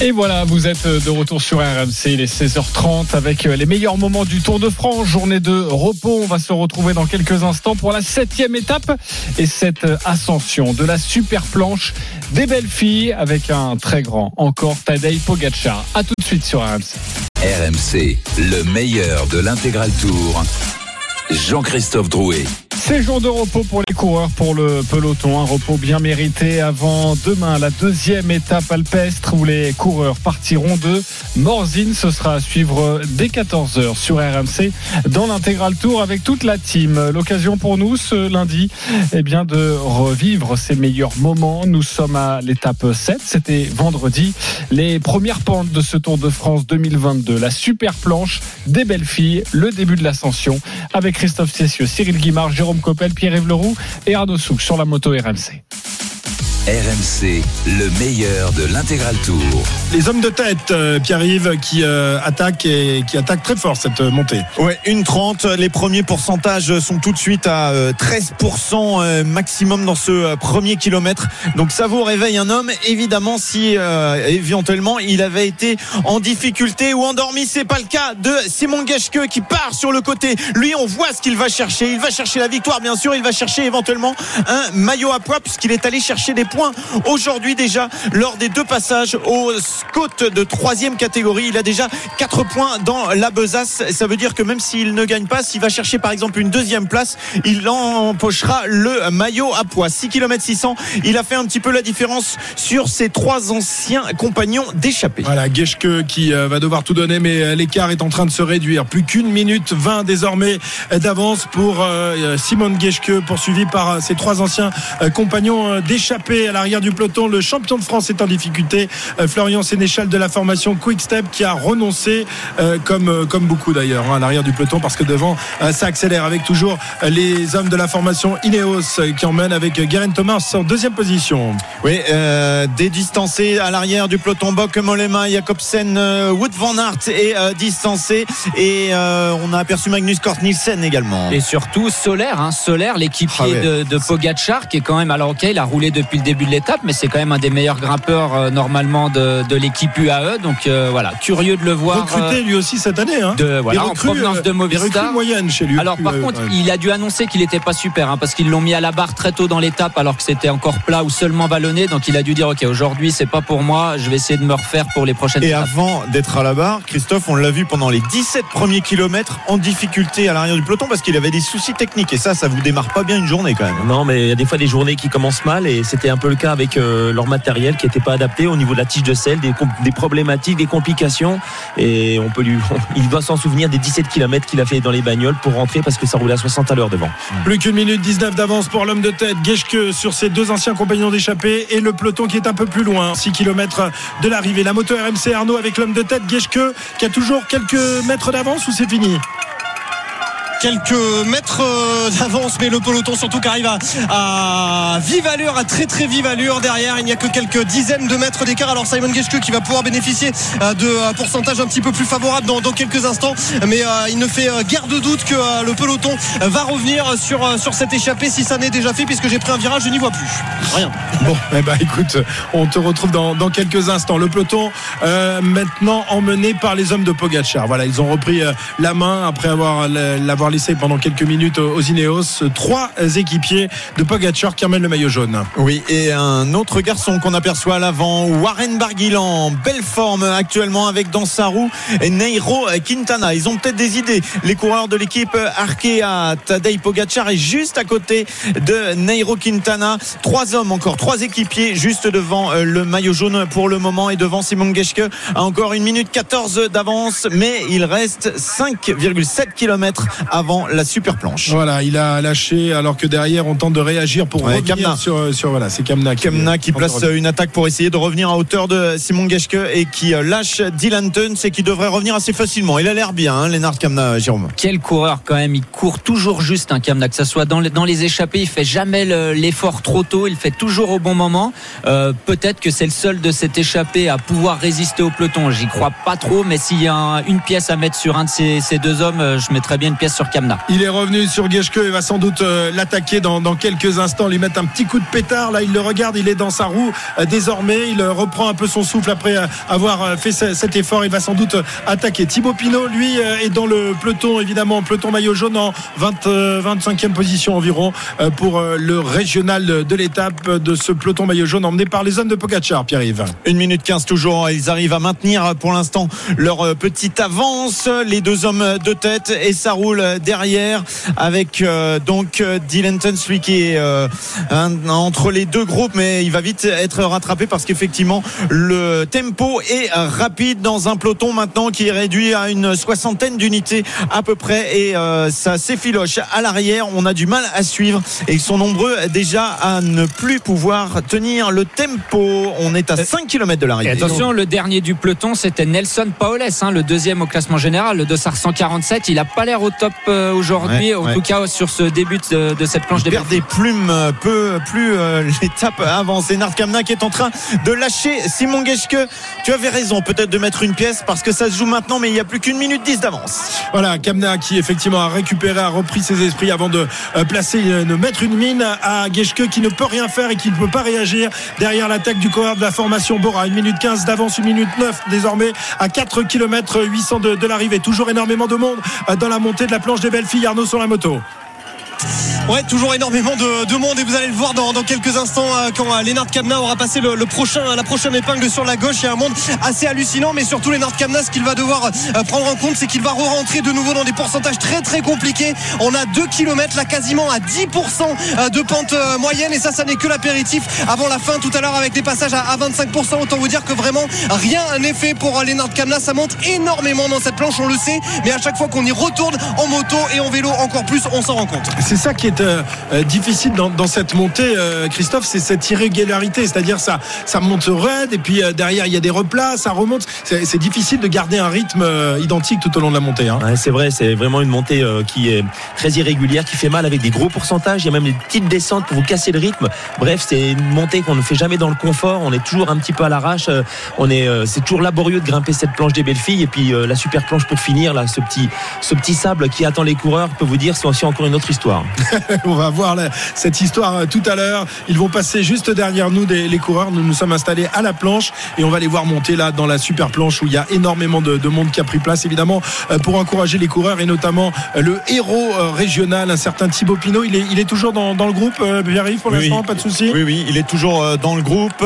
Et voilà, vous êtes de retour sur RMC, il est 16h30 avec les meilleurs moments du Tour de France, journée de repos. On va se retrouver dans quelques instants pour la septième étape et cette ascension de la super planche des belles filles avec un très grand encore Tadej Pogacar. A tout de suite sur RMC. RMC, le meilleur de l'intégral tour. Jean-Christophe Drouet. C'est jour de repos pour les coureurs, pour le peloton. Un repos bien mérité avant demain, la deuxième étape alpestre où les coureurs partiront de Morzine. Ce sera à suivre dès 14h sur RMC dans l'intégral tour avec toute la team. L'occasion pour nous ce lundi eh bien, de revivre ces meilleurs moments. Nous sommes à l'étape 7. C'était vendredi. Les premières pentes de ce Tour de France 2022. La super planche des belles filles. Le début de l'ascension avec Christophe Cessieux, Cyril Guimard, Jérôme Coppel, Pierre-Yves Leroux et Arnaud Souk sur la moto RMC. RMC, le meilleur de l'intégral tour. Les hommes de tête, euh, Pierre-Yves, qui euh, attaquent et qui attaquent très fort cette euh, montée. Ouais, une 30. Les premiers pourcentages sont tout de suite à 13% maximum dans ce premier kilomètre. Donc ça vous réveille un homme. Évidemment, si éventuellement il avait été en difficulté ou endormi, c'est pas le cas de Simon Geschke qui part sur le côté. Lui, on voit ce qu'il va chercher. Il va chercher la victoire, bien sûr. Il va chercher éventuellement un maillot à poids puisqu'il est allé chercher des points aujourd'hui déjà lors des deux passages au Scott de troisième catégorie. Il a déjà 4 points dans la besace. Ça veut dire que même s'il ne gagne pas, s'il va chercher par exemple une deuxième place, il empochera le maillot à poids. 6 km 600. Il a fait un petit peu la différence sur ses trois anciens compagnons d'échappée. Voilà, Geschke qui euh, va devoir tout donner, mais euh, l'écart est en train de se réduire. Plus qu'une minute 20 désormais d'avance pour euh, Simone Geschke, poursuivi par ses trois anciens compagnons d'échappée à l'arrière du peloton. Le champion de France est en difficulté. Florian Sénéchal de la formation Quick Step qui a renoncé, comme, comme beaucoup d'ailleurs, hein, à l'arrière du peloton, parce que devant, ça accélère avec toujours les hommes de la formation Ineos qui emmènent avec Guerin Thomas en deuxième position. Oui, euh, des distancés à l'arrière du peloton. Bock, Molema, Jacobsen, Wood Van Aert est euh, distancé et euh, on a aperçu Magnus Kort Nielsen également. Et surtout Solaire, hein, Solaire, l'équipier ah de, de Pogacar, qui est quand même alors ok, il a roulé depuis le début de l'étape, mais c'est quand même un des meilleurs grimpeurs normalement de, de l'équipe UAE. Donc voilà, curieux de le voir. Recruté lui aussi cette année. Hein. De, voilà, en provenance de Movistar. moyenne chez lui. Alors par contre, il a dû annoncer qu'il n'était pas super, hein, parce qu'ils l'ont mis à la barre très tôt dans l'étape, alors que c'était encore plat ou seulement vallonné. Donc il a dû dire ok, aujourd'hui c'est pas pour moi, je vais essayer de me refaire pour les prochaines. Et avant d'être à la barre, Christophe, on l'a vu pendant les 17 premiers kilomètres en difficulté à l'arrière du peloton parce qu'il avait des soucis techniques. Et ça, ça vous démarre pas bien une journée quand même. Non, mais il y a des fois des journées qui commencent mal et c'était un peu le cas avec euh, leur matériel qui n'était pas adapté au niveau de la tige de sel, des, problématiques, des complications. Et on peut lui, il doit s'en souvenir des 17 km qu'il a fait dans les bagnoles pour rentrer parce que ça roulait à 60 à l'heure devant. Plus qu'une minute 19 d'avance pour l'homme de tête, Geschke sur ses deux anciens compagnons d'échappée et le peloton qui est un peu plus loin, 6 km de l'arrivée. La moto RMC Arnaud avec l'homme de tête, Geschke, qui a toujours quelques mètres d'avance ou c'est fini? Quelques mètres euh, d'avance, mais le peloton surtout qui arrive à, vive allure, à très très vive allure derrière. Il n'y a que quelques dizaines de mètres d'écart. Alors Simon Geschke qui va pouvoir bénéficier euh, de euh, pourcentage un petit peu plus favorable dans, quelques instants, mais il ne fait guère de doute que le peloton va revenir sur, sur cette échappée si ça n'est déjà fait, puisque j'ai pris un virage, je n'y vois plus. Rien. Bon, eh ben, écoute, on te retrouve dans, quelques instants. Le peloton maintenant emmené par les hommes de Pogachar. Voilà, ils ont repris la main après avoir l'avoir laissé pendant quelques minutes aux Ineos. Trois équipiers de Pogacar qui emmènent le maillot jaune. Oui, et un autre garçon qu'on aperçoit à l'avant, Warren Barguilan, belle forme actuellement avec dans sa roue et Neiro Quintana. Ils ont peut-être des idées. Les coureurs de l'équipe Arkea, Tadej Pogacar est juste à côté de Neiro Quintana. Trois hommes encore, trois équipiers juste devant euh, le maillot jaune pour le moment et devant Simon Geschke à encore une minute 14 d'avance, mais il reste 5,7 km avant la super planche. Voilà, il a lâché alors que derrière on tente de réagir pour revenir sur, sur voilà, c'est Kamna qui, Kamna qui place une attaque pour essayer de revenir à hauteur de Simon Geschke et qui euh, lâche Dylan Tuns et qui devrait revenir assez facilement. Il a l'air bien, hein, Lennart Kamna, Jérôme. Quel coureur quand même, il court toujours juste, hein, Kamna, que ce soit dans les, dans les échappées, il fait jamais l'effort trop tôt, il fait toujours au bon moment. Euh, peut-être que c'est le seul de cette échappée à pouvoir résister au peloton. J'y crois pas trop, mais s'il y a une pièce à mettre sur un de ces, ces deux hommes, euh, je mettrais bien une pièce sur sur Kamna. Il est revenu sur Geschke et va sans doute euh, l'attaquer dans, dans, quelques instants, lui mettre un petit coup de pétard. Là, il le regarde, il est dans sa roue euh, désormais. Il reprend un peu son souffle après avoir fait cet effort. Il va sans doute attaquer. Thibaut Pinot, lui, est dans le peloton, évidemment, peloton maillot jaune en 20, 25e position environ pour le régional de l'étape de ce peloton maillot jaune emmené par les hommes de Pogacar, Pierre-Yves. 1 minute 15 toujours. Ils arrivent à maintenir pour l'instant leur petite avance. Les deux hommes de tête et ça roule derrière avec euh, donc euh, Dylan celui qui est euh, entre les deux groupes, mais il va vite être rattrapé parce qu'effectivement le tempo est rapide dans un peloton maintenant qui est réduit à une soixantaine d'unités à peu près et ça s'effiloche à l'arrière. On a du mal à suivre et ils sont nombreux déjà à ne plus pouvoir tenir le tempo. On est à 5 km de l'arrivée. Attention, le dernier du peloton, c'était Nelson Paoles, hein, le deuxième au classement général, le Dossard 147. Il n'a pas l'air au top aujourd'hui, en tout cas sur ce début de, cette planche des perd des plumes peu plus euh, l'étape avance. Et Nard Kamna qui est en train de lâcher Simon Geschke. Tu avais raison peut-être de mettre une pièce parce que ça se joue maintenant, mais il n'y a plus qu'une minute 10 d'avance. Voilà, Kamna qui effectivement a récupéré, a repris ses esprits avant de euh, placer, euh, de mettre une mine à Geschke qui ne peut rien faire et qui ne peut pas réagir derrière l'attaque du coureur de la formation Bora. Une minute 15 d'avance, une minute 9 désormais à 4 km 800 de, de l'arrivée. Toujours énormément de monde dans la montée de la planche des belles filles. Arnaud sur la moto. Ouais, toujours énormément de, monde et vous allez le voir dans, quelques instants euh, quand euh, Lennart Kamna aura passé le, prochain, la prochaine épingle sur la gauche. Il y a un monde assez hallucinant, mais surtout Lennart Kamna, ce qu'il va devoir euh, prendre en compte, c'est qu'il va re-rentrer de nouveau dans des pourcentages très très compliqués. On a 2 km là quasiment à 10% de pente moyenne et ça, ça n'est que l'apéritif avant la fin tout à l'heure avec des passages à, 25%. Autant vous dire que vraiment rien n'est fait pour Lennart Kamna. Ça monte énormément dans cette planche, on le sait, mais à chaque fois qu'on y retourne en moto et en vélo encore plus, on s'en rend compte. C'est ça qui est euh, euh, difficile dans, cette montée, euh, Christophe, c'est cette irrégularité, c'est-à-dire ça, ça monte raide et puis derrière il y a des replats, ça remonte. C'est difficile de garder un rythme identique tout au long de la montée. Hein. c'est vrai, c'est vraiment une montée qui est très irrégulière, qui fait mal avec des gros pourcentages. Il y a même des petites descentes pour vous casser le rythme. Bref, c'est une montée qu'on ne fait jamais dans le confort. On est toujours un petit peu à l'arrache. On est, c'est toujours laborieux de grimper cette planche des belles filles et puis la super planche pour finir là, ce petit, ce petit sable qui attend les coureurs. peut vous dire, c'est aussi encore une autre histoire. on va voir cette histoire euh, tout à l'heure. Ils vont passer juste derrière nous, les coureurs. Nous nous sommes installés à la planche et on va les voir monter là dans la super planche où il y a énormément de, monde qui a pris place, évidemment, euh, pour encourager les coureurs et notamment euh, le héros régional, un certain Thibaut Pinot. Il est, il est toujours dans, le groupe, Pierre-Yves, pour l'instant, pas de souci? Oui, oui, il est toujours dans le groupe.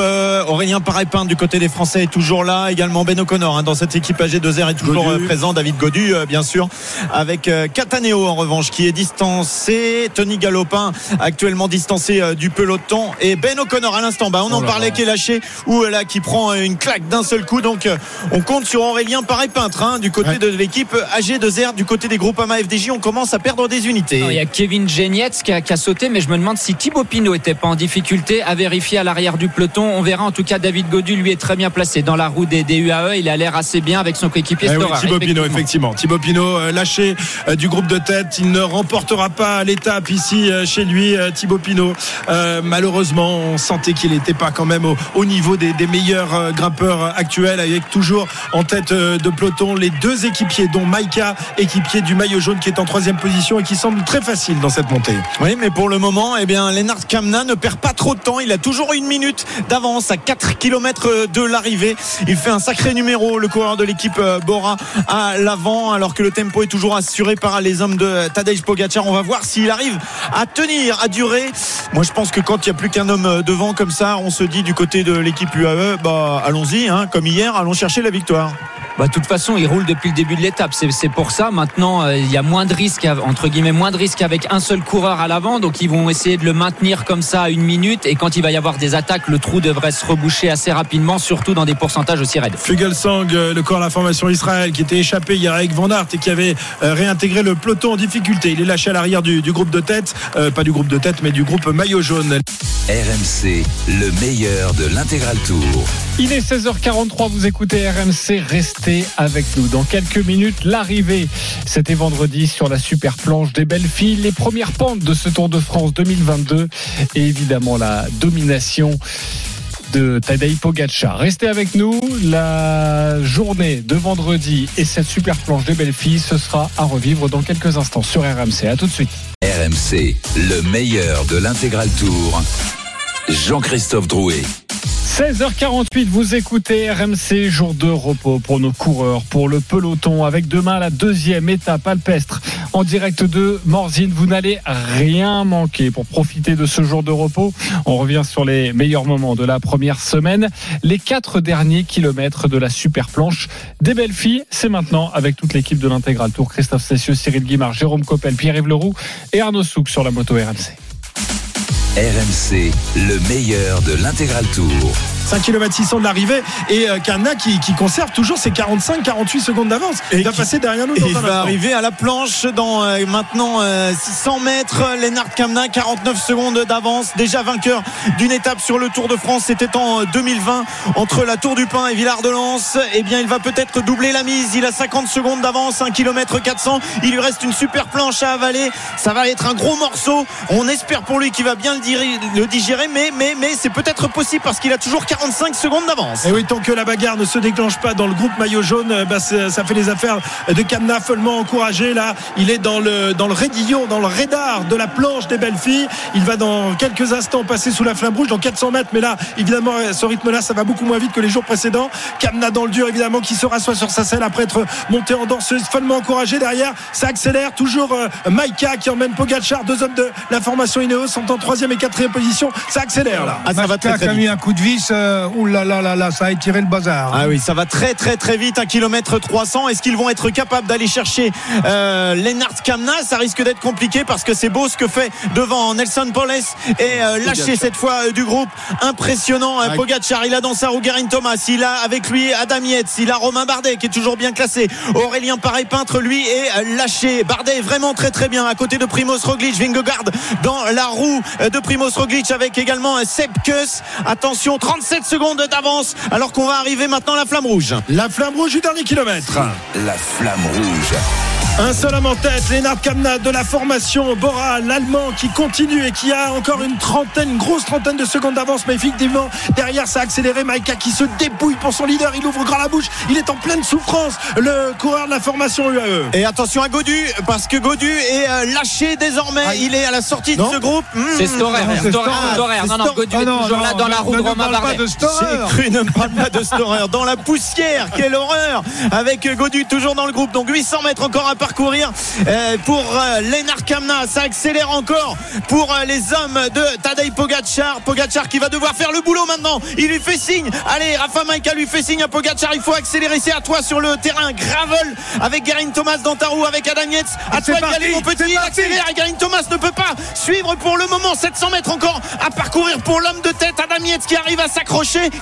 Aurélien Parépin du côté des Français est toujours là. Également Ben O'Connor hein, dans cette équipe AG2R est toujours présent. David Godu, bien sûr, avec Cataneo en revanche qui est distancé. Tony Galopin actuellement distancé euh, du peloton et Ben O'Connor à l'instant. Bah, on en oh parlait qui est lâché ou euh, là qui prend euh, une claque d'un seul coup. Donc on compte sur Aurélien Pareil Peintre hein, du côté de l'équipe AG2R du côté des groupes AMA FDJ on commence à perdre des unités. Il y a Kevin Genietz qui a, sauté mais je me demande si Thibaut Pinot était pas en difficulté à vérifier à l'arrière du peloton. On verra. En tout cas David Godu lui est très bien placé dans la roue des, UAE il a l'air assez bien avec son coéquipier eh Thibaut Pinot effectivement. Thibaut Pinot lâché du groupe de tête. Il ne remportera pas l'étape ici chez lui, euh, Thibaut Pinot. Euh, malheureusement, on sentait qu'il n'était pas quand même au, niveau des, meilleurs euh, grimpeurs actuels, avec toujours en tête de peloton les deux équipiers, dont Maïka, équipier du maillot jaune, qui est en troisième position et qui semble très facile dans cette montée. Oui, mais pour le moment, eh bien, Lennart Kamna ne perd pas trop de temps. Il a toujours une minute d'avance à 4 km de l'arrivée. Il fait un sacré numéro, le coureur de l'équipe Bora à l'avant, alors que le tempo est toujours assuré par les hommes de Tadej Pogacar. On va voir s'il arrive à tenir, à durer. Moi, je pense que quand il n'y a plus qu'un homme euh, devant comme ça, on se dit du côté de l'équipe UAE, bah, allons-y, hein, comme hier, allons chercher la victoire. Bah, de toute façon, il roule depuis le début de l'étape. C'est pour ça. Maintenant, euh, il y a moins de risques, entre guillemets, moins de risques avec un seul coureur à l'avant. Donc, ils vont essayer de le maintenir comme ça à une minute. Et quand il va y avoir des attaques, le trou devrait se reboucher assez rapidement, surtout dans des pourcentages aussi raides. Fugelsang, euh, le corps de la formation Israël, qui était échappé hier avec Van Aert et qui avait euh, réintégré le peloton en difficulté. Il est lâché à l'arrière du, groupe de tête. pas du groupe de tête, mais du groupe maillot jaune. RMC, le meilleur de l'intégral tour. Il est 16h43, vous écoutez RMC, restez avec nous. Dans quelques minutes, l'arrivée, c'était vendredi sur la super planche des belles filles, les premières pentes de ce Tour de France 2022 et évidemment la domination de Tadej Pogacar. Restez avec nous. La journée de vendredi et cette super planche des belles filles, ce sera à revivre dans quelques instants sur RMC. À tout de suite. RMC, le meilleur de l'intégral tour. Jean-Christophe Drouet. 16h48, vous écoutez RMC, jour de repos pour nos coureurs, pour le peloton, avec demain la deuxième étape alpestre en direct de Morzine. Vous n'allez rien manquer pour profiter de ce jour de repos. On revient sur les meilleurs moments de la première semaine. Les quatre derniers kilomètres de la super planche des belles filles, c'est maintenant avec toute l'équipe de l'intégral tour. Christophe Cessieux, Cyril Guimard, Jérôme Coppel, Pierre-Yves Leroux et Arnaud Souk sur la moto RMC. RMC, le meilleur de l'intégral tour. 5 km 600 de l'arrivée et euh, Kamna qui, qui, conserve toujours ses 45-48 secondes d'avance. Il va passer derrière nous. Dans il va arriver à la planche dans euh, maintenant euh, 600 mètres. Lennart Kamna, 49 secondes d'avance, déjà vainqueur d'une étape sur le Tour de France. C'était en 2020 entre la Tour du Pin et Villard de Lans. Eh bien, il va peut-être doubler la mise. Il a 50 secondes d'avance, 1 km 400. Il lui reste une super planche à avaler. Ça va être un gros morceau. On espère pour lui qu'il va bien le digérer, mais mais mais c'est peut-être possible parce qu'il a toujours 40 45 secondes d'avance. Et oui, tant que la bagarre ne se déclenche pas dans le groupe maillot jaune, bah ça fait les affaires de Kamna follement encouragé. Là, il est dans le, dans le raidillon, dans le radar de la planche des belles filles. Il va dans quelques instants passer sous la flamme rouge dans 400 mètres. Mais là, évidemment, ce rythme-là, ça va beaucoup moins vite que les jours précédents. Kamna dans le dur, évidemment, qui se rassoit sur sa selle après être monté en danseuse, follement encouragé derrière. Ça accélère. Toujours euh, Maïka qui emmène Pogachar, deux hommes de la formation Ineos sont en troisième et quatrième position. Ça accélère là. Ah, ça va très, très vite. un coup de vis. Euh, euh, ouh là là là là, ça a étiré le bazar. Ah oui, ça va très très très vite, un kilomètre 300. Est-ce qu'ils vont être capables d'aller chercher euh, Lennart Kamna? Ça risque d'être compliqué parce que c'est beau ce que fait devant Nelson Poles et euh, lâché cette fois euh, du groupe. Impressionnant. Euh, Pogacar, il a dans sa roue Garin Thomas, il a avec lui Adam Yates, il a Romain Bardet qui est toujours bien classé. Aurélien Pareil Peintre, lui, est lâché. Bardet est vraiment très très bien à côté de Primoz Roglic, Vingegaard dans la roue de Primoz Roglic avec également Seb Kuss. Attention, 37 secondes d'avance alors qu'on va arriver maintenant à la flamme rouge. La flamme rouge du dernier kilomètre. La flamme rouge. Un seul homme en tête, Lennart Kamna de la formation Bora, l'Allemand qui continue et qui a encore une trentaine, une grosse trentaine de secondes d'avance. Mais effectivement, derrière, ça a accéléré. Maïka qui se dépouille pour son leader. Il ouvre grand la bouche. Il est en pleine souffrance, le coureur de la formation UAE. Et attention à Godu, parce que Godu est euh, lâché désormais. Il est à la sortie de ce groupe. C'est Storer. C'est Storer. Non, non, Godu est toujours là dans la roue de Romain Bardet. J'ai cru ne parle pas de Storer. Dans la poussière, quelle horreur Avec Godu toujours dans le groupe. Donc 800 mètres encore à parcourir euh, pour euh, Lennart Kamna. Ça accélère encore pour euh, les hommes de Tadej Pogacar. Pogacar qui va devoir faire le boulot maintenant. Il lui fait signe. Allez, Rafa Maïka lui fait signe à Pogacar. Il faut accélérer. C'est à toi sur le terrain. Gravel avec Garin Thomas dans ta roue avec Adam Yates. À toi aller, mon petit. Il accélère et Garin Thomas ne peut pas suivre pour le moment. 700 mètres encore à parcourir pour l'homme de tête. Adam Yates qui arrive à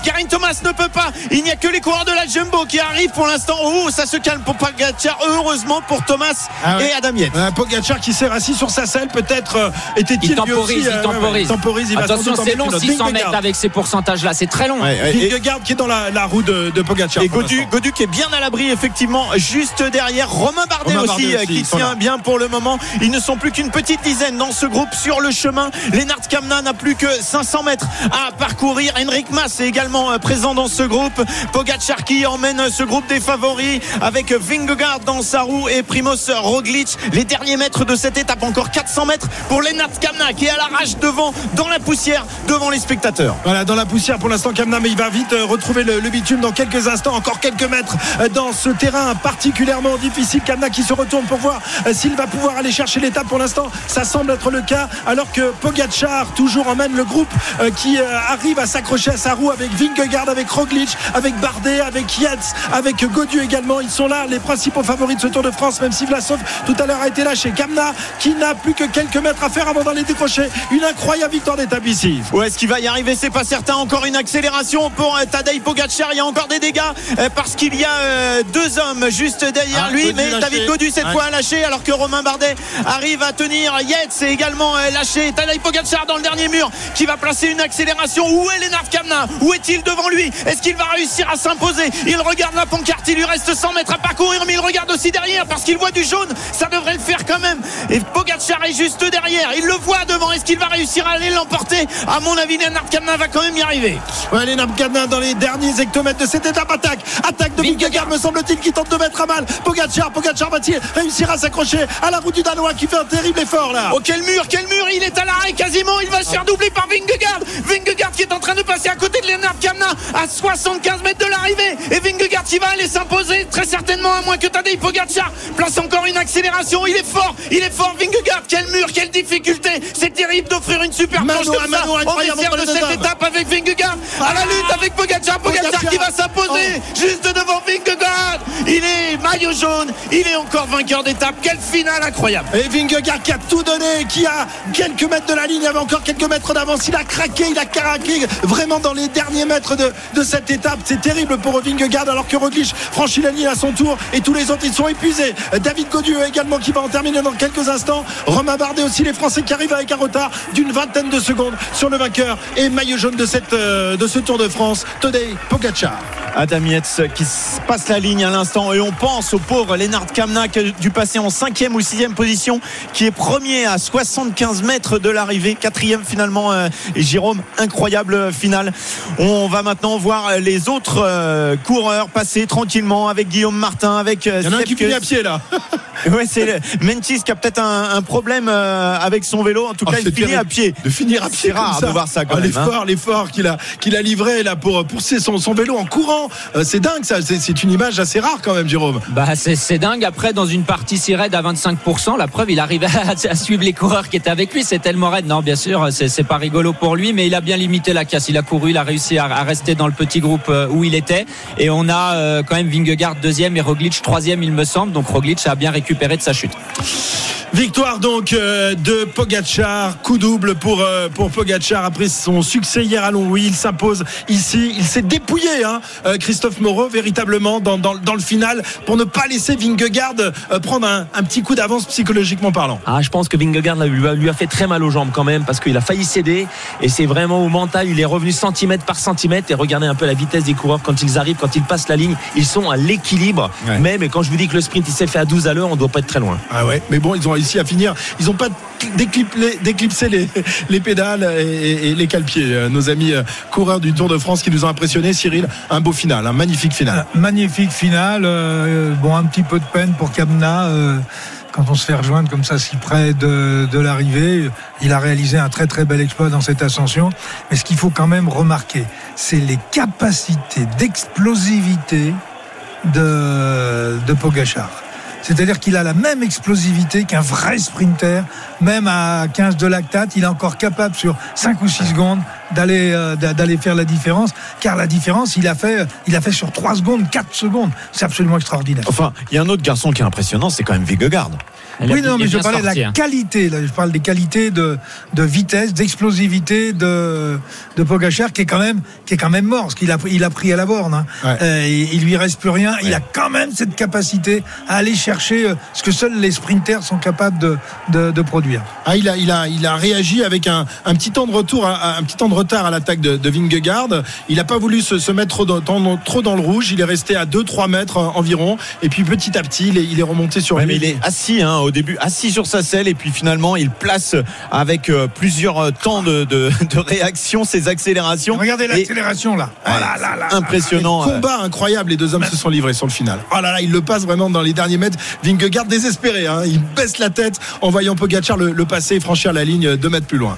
Garin Thomas ne peut pas. Il n'y a que les coureurs de la Jumbo qui arrivent pour l'instant. Oh, ça se calme pour Pogacar. Heureusement pour Thomas ah et Adam Yates. Euh, Pogacar qui s'est assis sur sa selle, peut-être euh, était-il il temporise, aussi, il temporise. temporise il Attention, c'est long 600 mètres avec ces pourcentages-là, c'est très long. Ouais, Vingegaard qui est dans la, la roue de, de Pogacar. Et Godu, Godu qui est bien à l'abri, effectivement, juste derrière. Romain Bardet, Romain aussi, Bardet aussi, qui tient bien pour le moment. Ils ne sont plus qu'une petite dizaine dans ce groupe sur le chemin. Lennart Kamna n'a plus que 500 mètres à parcourir. Henrik Mas est également euh, présent dans ce groupe. Pogacar qui emmène ce groupe des favoris avec Vingegaard dans sa roue et Primoz Roglic. Les derniers mètres de cette étape, encore 400 mètres pour Lennart Kamna qui est à l'arrache devant, dans la poussière, devant les spectateurs. Voilà, dans la poussière pour l'instant Kamna, mais il va vite euh, retrouver le, bitume dans quelques instants, encore quelques mètres euh, dans ce terrain particulièrement difficile. Kamna qui se retourne pour voir euh, s'il va pouvoir aller chercher l'étape pour l'instant. Ça semble être le cas, alors que Pogacar toujours emmène le groupe qui arrive à s'accrocher à sa roue avec Vingegaard, avec Roglic, avec Bardet, avec Yates, avec Godu également. Ils sont là, les principaux favoris de ce Tour de France, même si Vlasov tout à l'heure a été lâché. Kamna qui n'a plus que quelques mètres à faire avant d'aller décrocher une incroyable victoire d'étape ici. Où est-ce qu'il va y arriver C'est pas certain. Encore une accélération pour euh, Tadej Pogacar. Il y a encore des dégâts euh, parce qu'il y a euh, deux hommes juste derrière ah, lui. Mais David Godu cette fois a lâché alors que Romain Bardet arrive à tenir. Yates est également lâché. Tadej Pogacar dans le dernier mur qui va placer une accélération. Où est Lennart Kamna Où est-il devant lui? Est-ce qu'il va réussir à s'imposer? Il regarde la pancarte. Il lui reste 100 mètres à parcourir, mais il regarde aussi derrière parce qu'il voit du jaune Ça devrait le faire quand même. Et Pogacar est juste derrière. Il le voit devant. Est-ce qu'il va réussir à aller l'emporter? À mon avis, Lennart Kamna va quand même y arriver. Ouais, Lennart Kamna dans les derniers hectomètres de cette étape attaque. Attaque de Vingegaard, me semble-t-il, qui tente de mettre à mal Pogacar. Pogacar va-t-il réussir à s'accrocher à la roue du Danois qui fait un terrible effort là? Oh, quel mur, quel mur Il est à l'arrêt quasiment. Il va se faire doubler par Vingegaard. Vingegaard qui est en train de passer à côté de Lennart Kamna à 75 mètres de l'arrivée. Et Vingegaard qui va aller s'imposer très certainement à moins que Tadej Pogacar place encore une accélération. Il est fort, il est fort Vingegaard. Quel mur, quelle difficulté. C'est terrible d'offrir une super planche comme ça incroyable dessert de cette étape avec Vingegaard à la lutte avec Pogacar. Pogacar qui va s'imposer juste devant Vingegaard. Il est maillot jaune, il est encore vainqueur d'étape. Quelle finale incroyable. Et Vingegaard qui a tout donné, qui a quelques mètres de la ligne, il avait encore quelques mètres d'avance. Il a craqué, il a craqué vraiment dans les derniers mètres de, de cette étape. C'est terrible pour Vingegaard alors que Roglic franchit la ligne à son tour et tous les autres ils sont épuisés. David Godieu également qui va en terminer dans quelques instants. Romain Bardet aussi, les Français qui arrivent avec un retard d'une vingtaine de secondes sur le vainqueur et maillot jaune de, cette, euh, de ce Tour de France, Tadej Pogacar. Adam Yates qui passe la ligne à l'instant et on pense au pauvre Lennart Kamna qui a dû passer en cinquième ou sixième position qui est premier à 75 mètres de l'arrivée quatrième finalement euh, Jérôme incroyable finale on va maintenant voir les autres euh, coureurs passer tranquillement avec Guillaume Martin avec euh, Il y en a un qui finit à pied là. ouais c'est le- Mentis qui a peut-être un, un problème euh, avec son vélo en tout Oh, cas c'est il finit terrible. à pied De finir à C'est pied. rare comme de voir ça, quand Ah, même, hein. L'effort, l'effort qu'il a, qu'il a livré là pour pousser son, son vélo en courant. Euh, c'est dingue ça. C'est, c'est une image assez rare quand même, Jérôme. Bah c'est c'est dingue. Après, dans une partie si raide à 25%, la preuve, il arrivait à, à suivre les coureurs qui étaient avec lui. C'est tellement raide. Non, bien sûr, c'est c'est pas rigolo pour lui, mais il a bien limité la casse. Il a couru, il a réussi à, à rester dans le petit groupe euh, où il était. Et on a euh, quand même Vingegaard deuxième et Roglic troisième, il me semble. Donc Roglic a bien récupéré de sa chute. Victoire donc euh, de Pogacar, coup double pour euh, pour Pogacar après son succès hier à Longwy. Il s'impose ici, il s'est dépouillé, hein, euh, Christophe Moreau véritablement dans, dans, dans le final pour ne pas laisser Vingegaard prendre un, un petit coup d'avance psychologiquement parlant. Ah, je pense que Vingegaard là, lui, a, lui a fait très mal aux jambes quand même parce qu'il a failli céder et c'est vraiment au mental. Il est revenu centimètre par centimètre et regardez un peu la vitesse des coureurs quand ils arrivent, quand ils passent la ligne. Ils sont à l'équilibre. Ouais. Même et quand je vous dis que le sprint il s'est fait à 12 à l'heure, on doit pas être très loin. Ah ouais, mais bon, ils ont réussi à finir. Ils n'ont pas déclip- déclipsé les, les pédales et, et- les calpiers. Euh, Nos amis euh, coureurs du Tour de France qui nous ont impressionnés. Cyril, un beau final, un magnifique final. Magnifique finale. euh, bon, un petit peu de peine pour Kamna. quand on se fait rejoindre comme ça si près de, de l'arrivée, il a réalisé un très très bel exploit dans cette ascension. Mais ce qu'il faut quand même remarquer, c'est les capacités d'explosivité de, de Pogachar. C'est-à-dire qu'il a la même explosivité qu'un vrai sprinter, même à 15 de lactate, il est encore capable sur 5 ou 6 secondes d'aller euh, d'a- d'aller faire la différence, car la différence, il a fait, il a fait sur 3 secondes, 4 secondes. C'est absolument extraordinaire. enfin il y a un autre garçon qui est impressionnant c'est quand même Vingegaard Il a- Oui, non, il mais je parlais de la hein. qualité. Là, je parle des qualités de, de vitesse, d'explosivité de, de Pogacar, qui est quand même, qui est quand même mort, parce qu'il a, pris- il a pris à la borne. hein. Ouais. Euh, il, il lui reste plus rien. Il a quand même cette capacité à aller chercher euh, ce que seuls les sprinters sont capables de, de, de produire. Ah, il a, il a, il a réagi avec un, un petit temps de retour, à- un petit temps de retard à l'attaque de, de Vingegaard. Il n'a pas voulu se, se mettre trop dans, dans- trop dans le rouge. Il est resté à 2-3 mètres euh, environ. Et puis petit à petit, il est, il est remonté sur Ouais, lui. mais il est assis hein, au début, assis sur sa selle et puis finalement il place avec euh, plusieurs euh, temps de, de, de réaction ses accélérations. Regardez l'accélération là. Oh là là là. impressionnant. Un combat incroyable, les deux hommes se sont livrés sur le final. Oh là là, il le passe vraiment dans les derniers mètres. Vingegaard désespéré, hein. il baisse la tête en voyant Pogacar le, le passer et franchir la ligne deux mètres plus loin.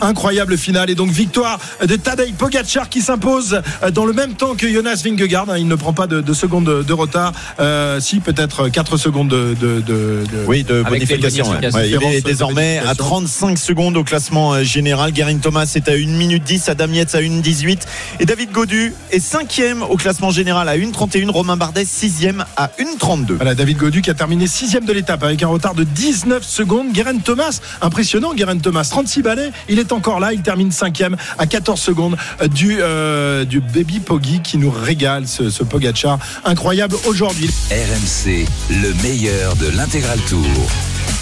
Incroyable finale et donc victoire de Tadej Pogacar qui s'impose dans le même temps que Jonas Vingegaard. hein. Il ne prend pas de, de secondes de, retard. Euh, si peut-être 4 secondes de, de, Oui, bonification. ouais. bonifications. Ouais, il est désormais à bonification. 35 secondes au classement euh, général. Guerin Thomas est à 1 minute 10, Adam Yates à 1 18 et David Godu est 5e au classement général à 1 31. Romain Bardet 6e à 1 32. Voilà, David Godu qui a terminé sixième de l'étape avec un retard de 19 secondes. Guerin Thomas, impressionnant Guerin Thomas, 36 balais, il est encore là, il termine cinquième à 14 secondes euh, du, euh, du Baby Poggy qui nous régale ce, ce Pogacar. Incroyable aujourd'hui. RMC, le meilleur de l'intégral tour.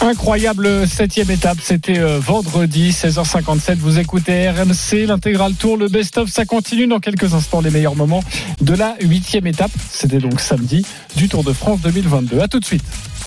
Incroyable septième étape, c'était euh, vendredi 16h57. Vous écoutez RMC, l'intégral tour, le best-of, ça continue dans quelques instants les meilleurs moments de la huitième étape. C'était donc samedi du Tour de France 2022. À tout de suite.